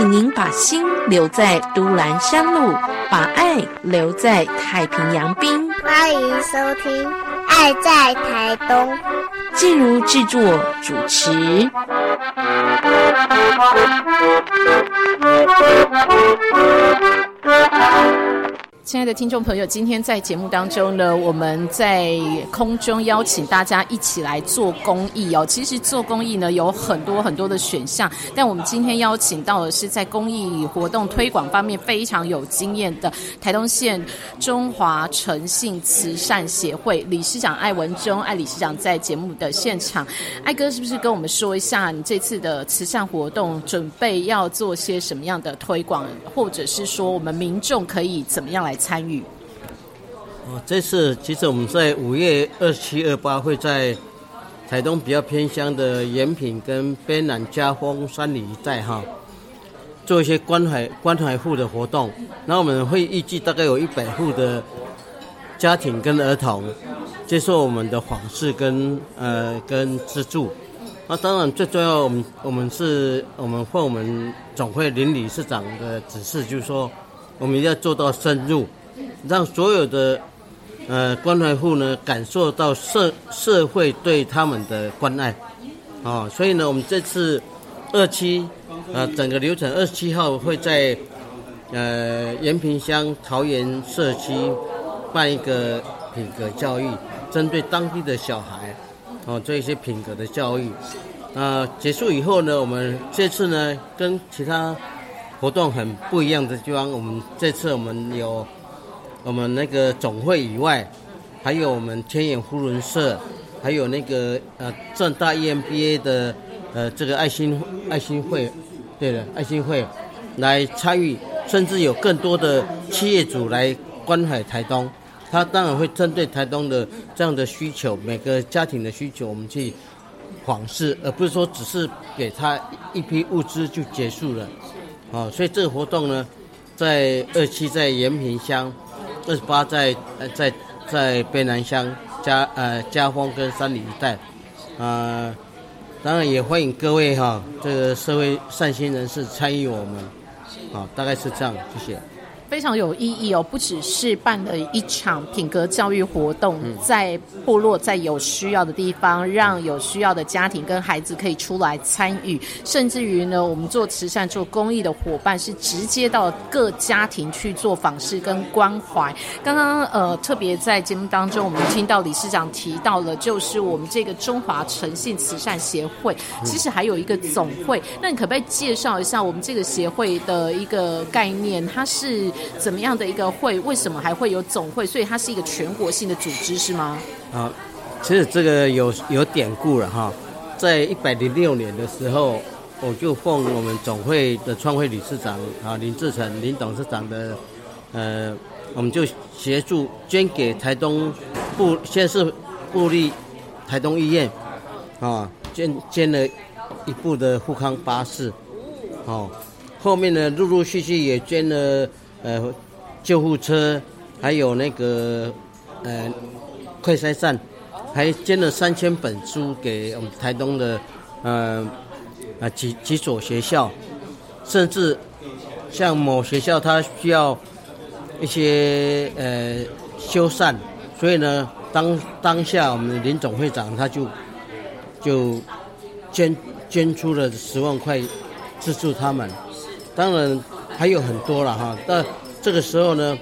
请您把心留在都兰山路，把爱留在太平洋滨。欢迎收听《爱在台东》，进如制作主持。亲爱的听众朋友，今天在节目当中呢，我们在空中邀请大家一起来做公益哦。其实做公益呢有很多很多的选项，但我们今天邀请到的是在公益活动推广方面非常有经验的台东县中华诚信慈善协会理事长艾文忠艾理事长在节目的现场。艾哥是不是跟我们说一下你这次的慈善活动准备要做些什么样的推广，或者是说我们民众可以怎么样来？参与哦，这次其实我们在五月二七、二八会在台东比较偏乡的延平跟边南嘉丰山里一带哈，做一些关怀关怀户的活动。那我们会预计大概有一百户的家庭跟儿童接受我们的访视跟呃跟资助。那当然最重要，我们我们是我们或我们总会林理事长的指示，就是说。我们要做到深入，让所有的呃关怀户呢感受到社社会对他们的关爱，啊，所以呢，我们这次二期呃整个流程二十七号会在呃延平乡桃园社区办一个品格教育，针对当地的小孩哦做一些品格的教育，啊结束以后呢，我们这次呢跟其他。活动很不一样的地方，我们这次我们有我们那个总会以外，还有我们天眼呼伦社，还有那个呃正大 EMBA 的呃这个爱心爱心会，对的爱心会来参与，甚至有更多的企业主来关怀台东，他当然会针对台东的这样的需求，每个家庭的需求，我们去访视，而不是说只是给他一批物资就结束了。哦，所以这个活动呢，在二期在延平乡，二十八在在在北南乡家呃家风跟山里一带，呃，当然也欢迎各位哈这个社会善心人士参与我们，好，大概是这样，谢谢。非常有意义哦，不只是办了一场品格教育活动，在部落在有需要的地方，让有需要的家庭跟孩子可以出来参与，甚至于呢，我们做慈善、做公益的伙伴是直接到各家庭去做访视跟关怀。刚刚呃，特别在节目当中，我们听到理事长提到了，就是我们这个中华诚信慈善协会，其实还有一个总会。那你可不可以介绍一下我们这个协会的一个概念？它是怎么样的一个会？为什么还会有总会？所以它是一个全国性的组织，是吗？啊，其实这个有有典故了哈。在一百零六年的时候，我就奉我们总会的创会理事长啊林志成林董事长的，呃，我们就协助捐给台东部先是布立台东医院啊，捐捐了一部的富康巴士，哦，后面呢陆陆续续也捐了。呃，救护车，还有那个呃，快筛站，还捐了三千本书给我们台东的呃啊几几所学校，甚至像某学校它需要一些呃修缮，所以呢，当当下我们林总会长他就就捐捐出了十万块资助他们，当然。还有很多了哈，但这个时候呢，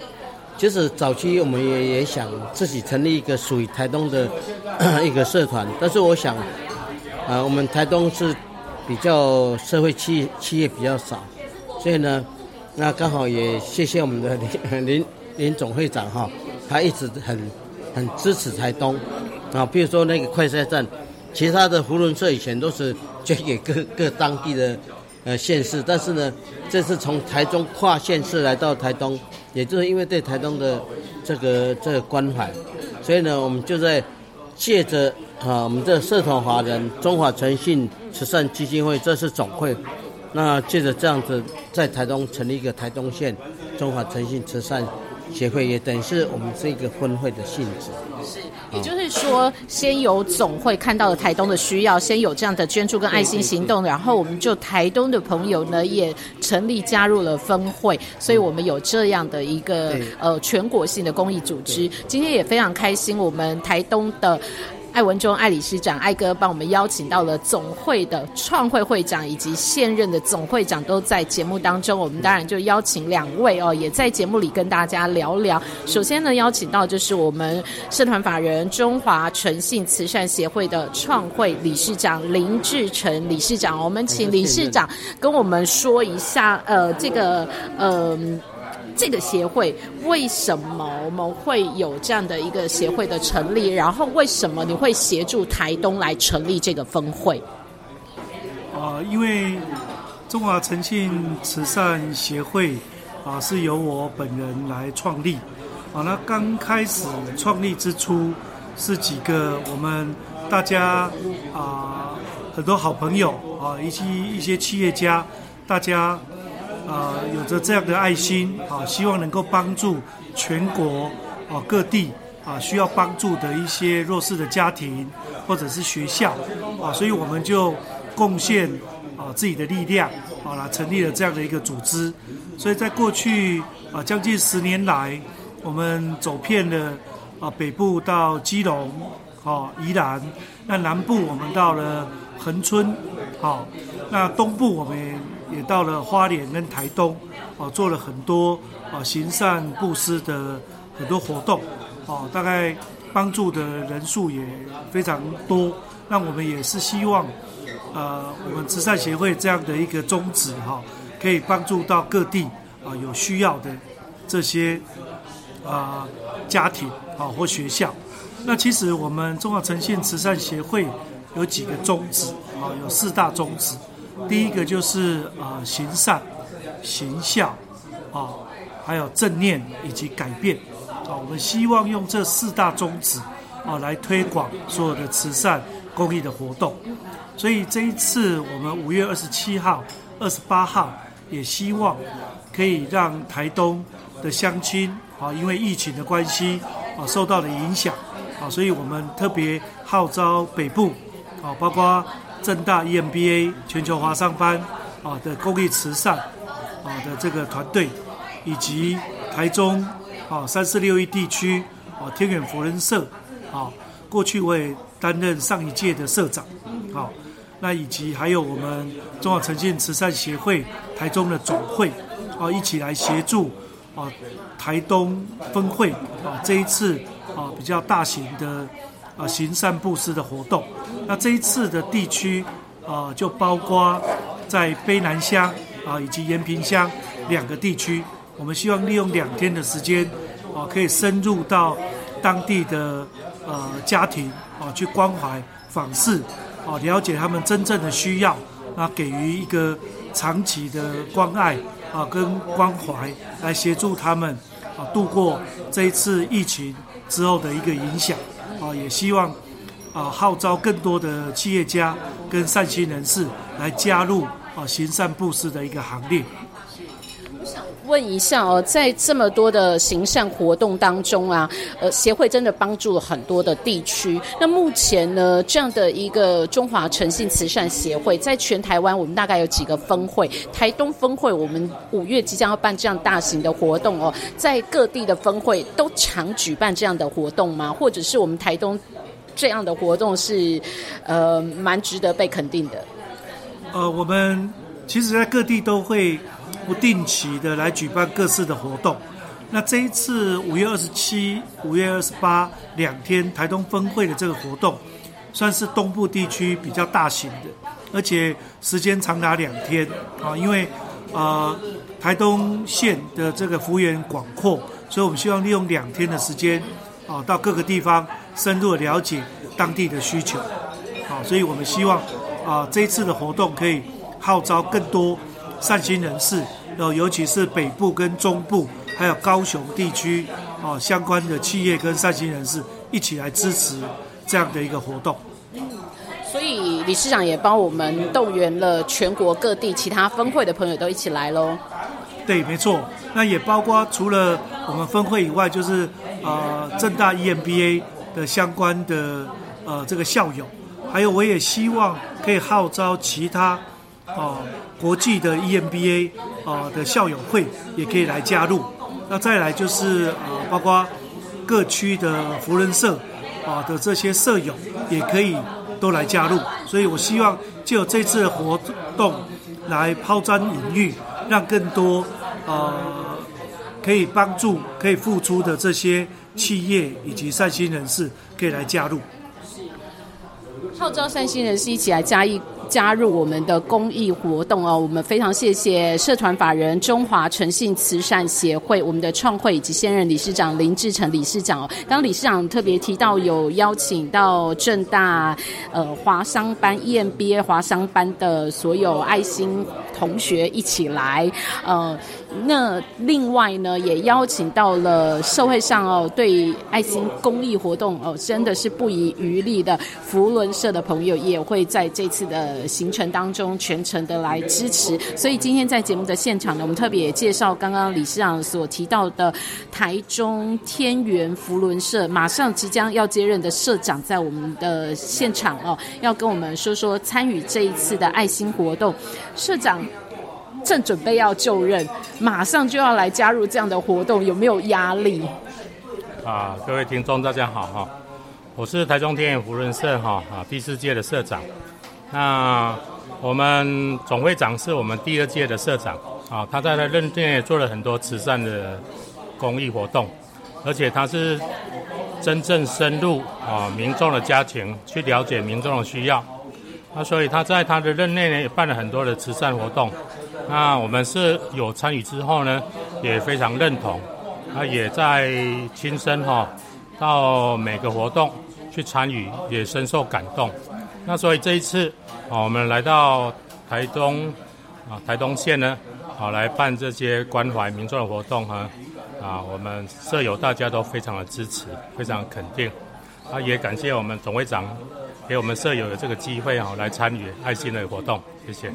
其实早期我们也也想自己成立一个属于台东的 一个社团，但是我想，啊，我们台东是比较社会企企业比较少，所以呢，那刚好也谢谢我们的林林林总会长哈，他一直很很支持台东啊，比如说那个快车站，其他的胡伦社以前都是捐给各各当地的。呃，县市，但是呢，这次从台中跨县市来到台东，也就是因为对台东的这个这个关怀，所以呢，我们就在借着啊，我们的社团华人中华诚信慈善基金会，这次总会，那借着这样子在台东成立一个台东县中华诚信慈善协会，也等于是我们这个分会的性质。也就是说，先有总会看到了台东的需要，先有这样的捐助跟爱心行动，然后我们就台东的朋友呢也成立加入了分会，所以我们有这样的一个呃全国性的公益组织。今天也非常开心，我们台东的。艾文忠艾理事长艾哥帮我们邀请到了总会的创会会长以及现任的总会长都在节目当中，我们当然就邀请两位哦，也在节目里跟大家聊聊。首先呢，邀请到就是我们社团法人中华诚信慈善协会的创会理事长林志成理事长，我们请理事长跟我们说一下，呃，这个呃。这个协会为什么我们会有这样的一个协会的成立？然后为什么你会协助台东来成立这个分会？啊，因为中华诚信慈善协会啊是由我本人来创立。啊，那刚开始创立之初是几个我们大家啊很多好朋友啊，以及一些企业家，大家。啊，有着这样的爱心啊，希望能够帮助全国啊各地啊需要帮助的一些弱势的家庭或者是学校啊，所以我们就贡献啊自己的力量啊，来成立了这样的一个组织。所以在过去啊将近十年来，我们走遍了啊北部到基隆啊宜兰，那南部我们到了恒春，好，那东部我们。也到了花莲跟台东，啊，做了很多啊行善布施的很多活动，哦，大概帮助的人数也非常多。那我们也是希望，呃，我们慈善协会这样的一个宗旨，哈，可以帮助到各地啊有需要的这些啊家庭啊或学校。那其实我们中华诚信慈善协会有几个宗旨，啊，有四大宗旨。第一个就是啊行善、行孝啊，还有正念以及改变啊。我们希望用这四大宗旨啊来推广所有的慈善公益的活动。所以这一次我们五月二十七号、二十八号也希望可以让台东的乡亲啊，因为疫情的关系啊受到了影响啊，所以我们特别号召北部啊，包括。正大 EMBA 全球华商班啊的公益慈善啊的这个团队，以及台中啊三四六一地区啊天远佛人社啊，过去我也担任上一届的社长，啊，那以及还有我们中华诚信慈善协会台中的总会啊，一起来协助啊台东分会啊这一次啊比较大型的。啊，行善布施的活动。那这一次的地区啊，就包括在卑南乡啊以及延平乡两个地区。我们希望利用两天的时间啊，可以深入到当地的呃家庭啊，去关怀访视啊，了解他们真正的需要，那给予一个长期的关爱啊跟关怀，来协助他们啊度过这一次疫情之后的一个影响。也希望啊号召更多的企业家跟善心人士来加入啊行善布施的一个行列。问一下哦，在这么多的行善活动当中啊，呃，协会真的帮助了很多的地区。那目前呢，这样的一个中华诚信慈善协会，在全台湾我们大概有几个分会？台东分会，我们五月即将要办这样大型的活动哦，在各地的分会都常举办这样的活动吗？或者是我们台东这样的活动是呃蛮值得被肯定的？呃，我们其实在各地都会。不定期的来举办各式的活动，那这一次五月二十七、五月二十八两天台东分会的这个活动，算是东部地区比较大型的，而且时间长达两天啊，因为呃台东县的这个幅员广阔，所以我们希望利用两天的时间啊，到各个地方深入了解当地的需求，好，所以我们希望啊这一次的活动可以号召更多善心人士。哦，尤其是北部跟中部，还有高雄地区，哦，相关的企业跟善心人士一起来支持这样的一个活动。所以理事长也帮我们动员了全国各地其他分会的朋友都一起来喽。对，没错。那也包括除了我们分会以外，就是呃正大 EMBA 的相关的呃这个校友，还有我也希望可以号召其他哦国际的 EMBA 啊的校友会也可以来加入。那再来就是呃包括各区的福人社啊的这些社友也可以都来加入。所以我希望就这次活动来抛砖引玉，让更多呃。可以帮助、可以付出的这些企业以及善心人士，可以来加入。号召善心人士一起来加一加入我们的公益活动哦！我们非常谢谢社团法人中华诚信慈善协会，我们的创会以及现任理事长林志成理事长哦。刚刚理事长特别提到有邀请到正大呃华商班 EMBA 华商班的所有爱心同学一起来，呃。那另外呢，也邀请到了社会上哦，对爱心公益活动哦，真的是不遗余力的福伦社的朋友，也会在这次的行程当中全程的来支持。所以今天在节目的现场呢，我们特别也介绍刚刚理事长所提到的台中天元福伦社，马上即将要接任的社长，在我们的现场哦，要跟我们说说参与这一次的爱心活动，社长。正准备要就任，马上就要来加入这样的活动，有没有压力？啊，各位听众大家好哈，我是台中天眼福人社哈啊第四届的社长。那我们总会长是我们第二届的社长啊，他在他任内也做了很多慈善的公益活动，而且他是真正深入啊民众的家庭去了解民众的需要，那所以他在他的任内呢也办了很多的慈善活动。那我们是有参与之后呢，也非常认同，啊，也在亲身哈到每个活动去参与，也深受感动。那所以这一次啊，我们来到台东啊台东县呢，啊来办这些关怀民众的活动哈，啊我们舍友大家都非常的支持，非常肯定，啊也感谢我们总会长给我们舍友的这个机会啊来参与爱心的活动，谢谢。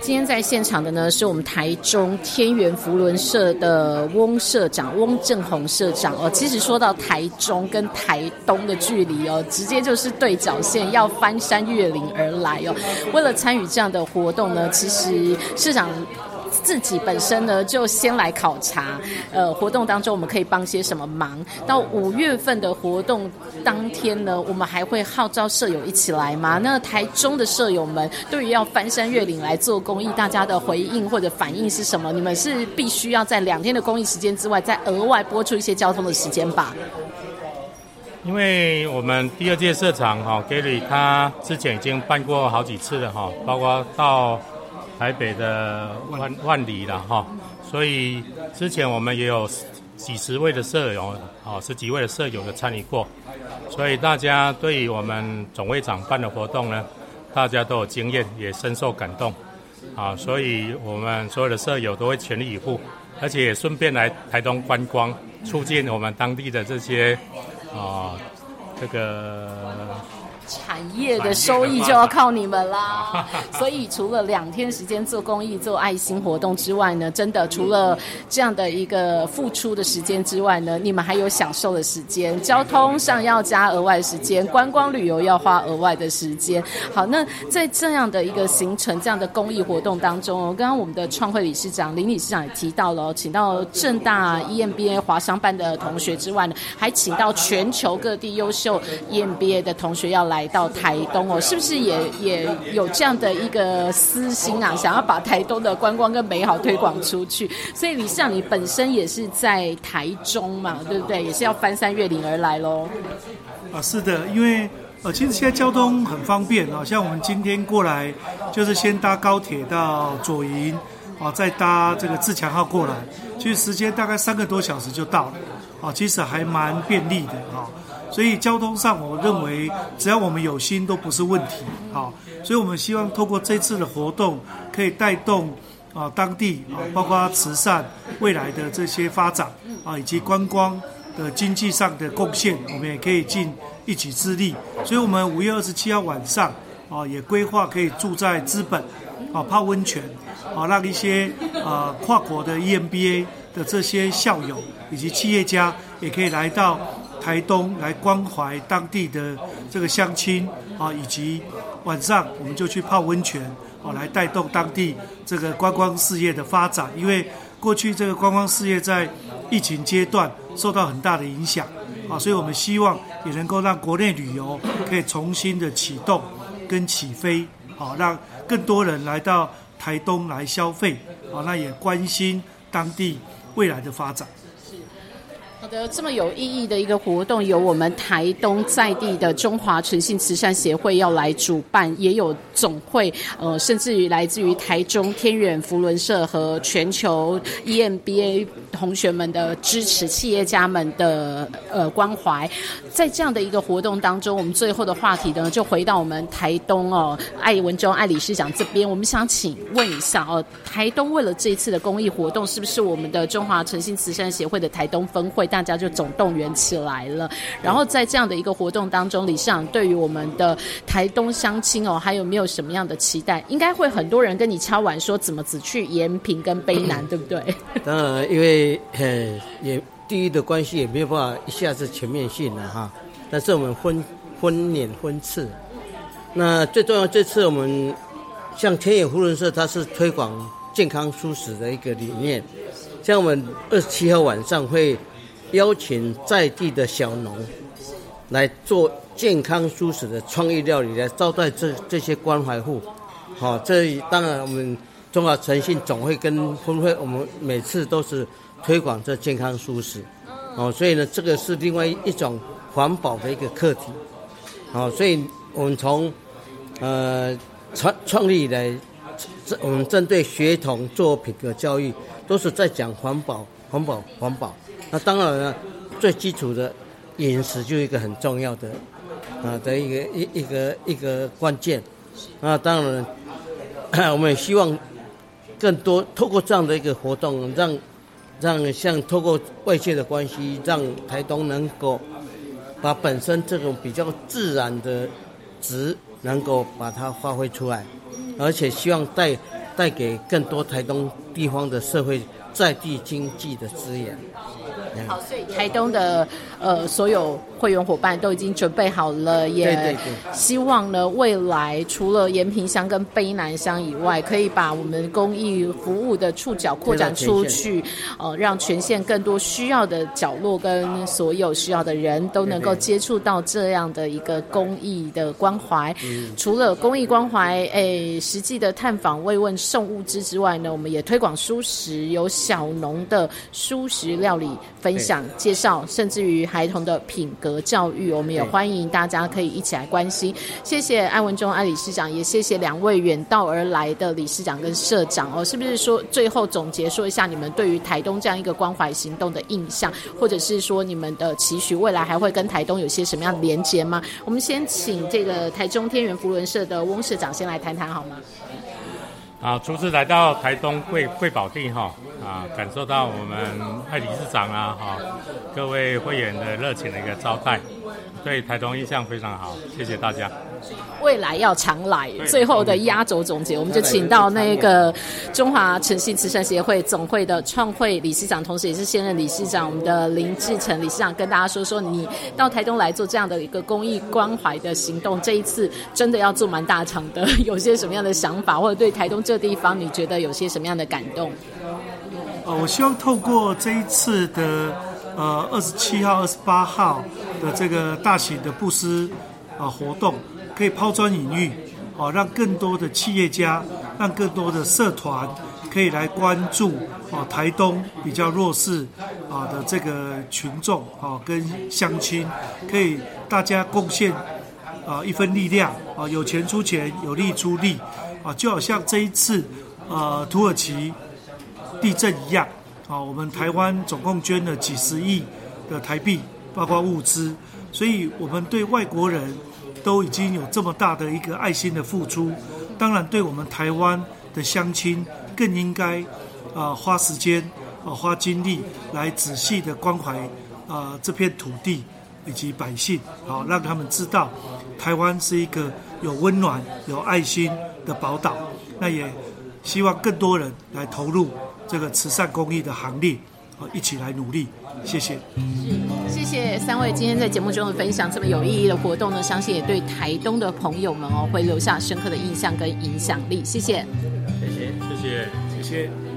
今天在现场的呢，是我们台中天元福伦社的翁社长翁正宏社长哦。其实说到台中跟台东的距离哦，直接就是对角线，要翻山越岭而来哦。为了参与这样的活动呢，其实社长。自己本身呢，就先来考察，呃，活动当中我们可以帮些什么忙。到五月份的活动当天呢，我们还会号召舍友一起来吗？那台中的舍友们对于要翻山越岭来做公益，大家的回应或者反应是什么？你们是必须要在两天的公益时间之外，再额外拨出一些交通的时间吧？因为我们第二届社长哈 Gary 他之前已经办过好几次了哈，包括到。台北的万万里了哈，所以之前我们也有几十位的舍友，啊，十几位的舍友的参与过，所以大家对于我们总会长办的活动呢，大家都有经验，也深受感动，啊，所以我们所有的舍友都会全力以赴，而且也顺便来台东观光，促进我们当地的这些啊这个。产业的收益就要靠你们啦，所以除了两天时间做公益、做爱心活动之外呢，真的除了这样的一个付出的时间之外呢，你们还有享受的时间，交通上要加额外时间，观光旅游要花额外的时间。好，那在这样的一个行程、这样的公益活动当中，刚刚我们的创会理事长林理事长也提到了，请到正大 EMBA 华商班的同学之外呢，还请到全球各地优秀 EMBA 的同学要来。来到台东哦，是不是也也有这样的一个私心啊？想要把台东的观光跟美好推广出去？所以李市长，你本身也是在台中嘛，对不对？也是要翻山越岭而来喽。啊，是的，因为呃，其实现在交通很方便啊，像我们今天过来，就是先搭高铁到左营，啊，再搭这个自强号过来，其实时间大概三个多小时就到了，啊，其实还蛮便利的啊。所以交通上，我认为只要我们有心，都不是问题。好，所以我们希望透过这次的活动，可以带动啊当地啊，包括慈善未来的这些发展啊，以及观光的经济上的贡献，我们也可以尽一己之力。所以，我们五月二十七号晚上啊，也规划可以住在资本啊泡温泉啊，让一些啊跨国的 EMBA 的这些校友以及企业家，也可以来到台东来关怀当地的这个乡亲啊，以及晚上我们就去泡温泉啊，来带动当地这个观光事业的发展。因为过去这个观光事业在疫情阶段受到很大的影响啊，所以我们希望也能够让国内旅游可以重新的启动跟起飞，好让更多人来到台东来消费啊，那也关心当地未来的发展。的，这么有意义的一个活动，由我们台东在地的中华诚信慈善协会要来主办，也有总会，呃，甚至于来自于台中天远福伦社和全球 EMBA 同学们的支持，企业家们的呃关怀，在这样的一个活动当中，我们最后的话题呢，就回到我们台东哦，艾文忠艾理事长这边，我们想请问一下哦，台东为了这一次的公益活动，是不是我们的中华诚信慈善协会的台东分会？大家就总动员起来了，然后在这样的一个活动当中，理事长对于我们的台东乡亲哦，还有没有什么样的期待？应该会很多人跟你敲碗说，怎么只去延平跟卑南，对不对？当然，因为呃，也地域的关系也没有办法一下子全面性的哈。但是我们分分年分次，那最重要这次我们像天野福伦社，它是推广健康舒适的一个理念。像我们二十七号晚上会邀请在地的小农来做健康舒适的创意料理，来招待这这些关怀户。好，这当然我们中华诚信总会跟分会，我们每次都是推广这健康舒适。哦，所以呢，这个是另外一种环保的一个课题。好，所以我们从呃创创立以来，我们针对学童做品格教育。都是在讲环保，环保，环保。那当然了，最基础的饮食就一个很重要的啊的一个一一个一个关键。那当然，我们也希望更多透过这样的一个活动，让让像透过外界的关系，让台东能够把本身这种比较自然的值能够把它发挥出来，而且希望带。带给更多台东地方的社会在地经济的资源。好，所以台东的呃所有会员伙伴都已经准备好了，也希望呢未来除了延平乡跟卑南乡以外，可以把我们公益服务的触角扩展出去，呃，让全县更多需要的角落跟所有需要的人都能够接触到这样的一个公益的关怀。除了公益关怀，诶，实际的探访慰问送物资之外呢，我们也推广书食，有小农的蔬食料理。分享、介绍，甚至于孩童的品格教育，我们也欢迎大家可以一起来关心。谢谢安文忠安理事长，也谢谢两位远道而来的理事长跟社长哦。是不是说最后总结说一下你们对于台东这样一个关怀行动的印象，或者是说你们的期许，未来还会跟台东有些什么样的连接吗？我们先请这个台中天元福伦社的翁社长先来谈谈好吗？啊，初次来到台东贵贵宝地哈，啊，感受到我们艾理事长啊，哈，各位会员的热情的一个招待。对台东印象非常好，谢谢大家。未来要常来。最后的压轴总结，我们就请到那个中华诚信慈善协会总会的创会理事长，同时也是现任理事长，我们的林志成理事长，跟大家说说，你到台东来做这样的一个公益关怀的行动，这一次真的要做蛮大场的，有些什么样的想法，或者对台东这地方，你觉得有些什么样的感动？呃，我希望透过这一次的。呃，二十七号、二十八号的这个大型的布施啊活动，可以抛砖引玉，啊，让更多的企业家、让更多的社团可以来关注啊台东比较弱势啊的这个群众啊跟乡亲，可以大家贡献啊一份力量啊，有钱出钱，有力出力啊，就好像这一次呃土耳其地震一样。啊，我们台湾总共捐了几十亿的台币，包括物资，所以我们对外国人都已经有这么大的一个爱心的付出，当然对我们台湾的乡亲更应该啊花时间啊花精力来仔细的关怀啊这片土地以及百姓，好让他们知道台湾是一个有温暖、有爱心的宝岛。那也希望更多人来投入。这个慈善公益的行列，哦一起来努力。谢谢。谢谢三位今天在节目中的分享，这么有意义的活动呢，相信也对台东的朋友们哦会留下深刻的印象跟影响力。谢谢。谢谢。谢谢。谢谢。